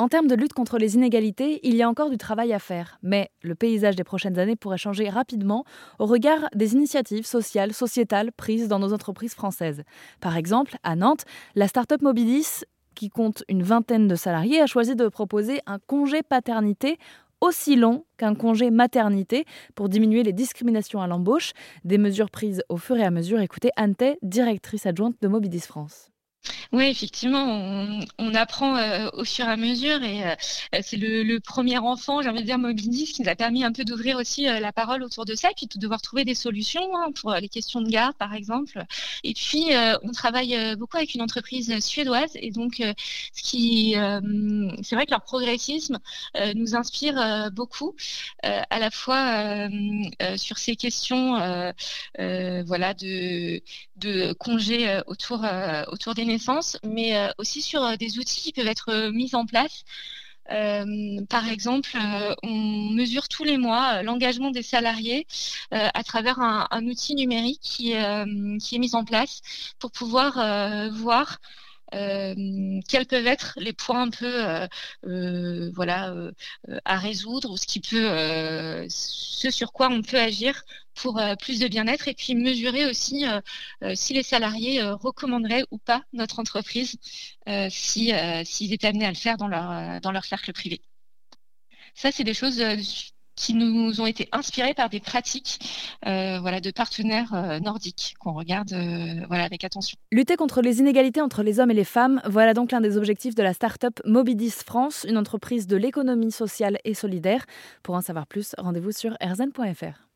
En termes de lutte contre les inégalités, il y a encore du travail à faire, mais le paysage des prochaines années pourrait changer rapidement au regard des initiatives sociales, sociétales prises dans nos entreprises françaises. Par exemple, à Nantes, la start-up Mobilis, qui compte une vingtaine de salariés, a choisi de proposer un congé paternité aussi long qu'un congé maternité pour diminuer les discriminations à l'embauche, des mesures prises au fur et à mesure. Écoutez Anne directrice adjointe de Mobilis France. Oui, effectivement, on, apprend euh, au fur et à mesure et euh, c'est le, premier enfant, j'ai envie de dire, Mobilis, qui nous a permis un peu d'ouvrir aussi euh, la parole autour de ça et puis de devoir trouver des solutions hein, pour les questions de garde, par exemple. Et puis, on travaille beaucoup avec une entreprise suédoise et donc, ce qui, c'est vrai que leur progressisme nous inspire beaucoup, à la fois sur ces questions, voilà, de, de congés autour, autour des mais euh, aussi sur euh, des outils qui peuvent être euh, mis en place. par exemple, on mesure tous les mois l'engagement des salariés à travers un, outil numérique qui, est mis en place pour pouvoir voir quels peuvent être les points un peu euh, euh, voilà à résoudre ou ce qui peut ce sur quoi on peut agir pour plus de bien-être et puis mesurer aussi si les salariés recommanderaient ou pas notre entreprise si s'ils étaient amenés à le faire dans leur dans leur cercle privé. Ça, c'est des choses qui nous ont été inspirés par des pratiques euh, voilà, de partenaires euh, nordiques qu'on regarde euh, avec attention. Lutter contre les inégalités entre les hommes et les femmes, voilà donc l'un des objectifs de la start-up Mobidis France, une entreprise de l'économie sociale et solidaire. Pour en savoir plus, rendez-vous sur rzn.fr.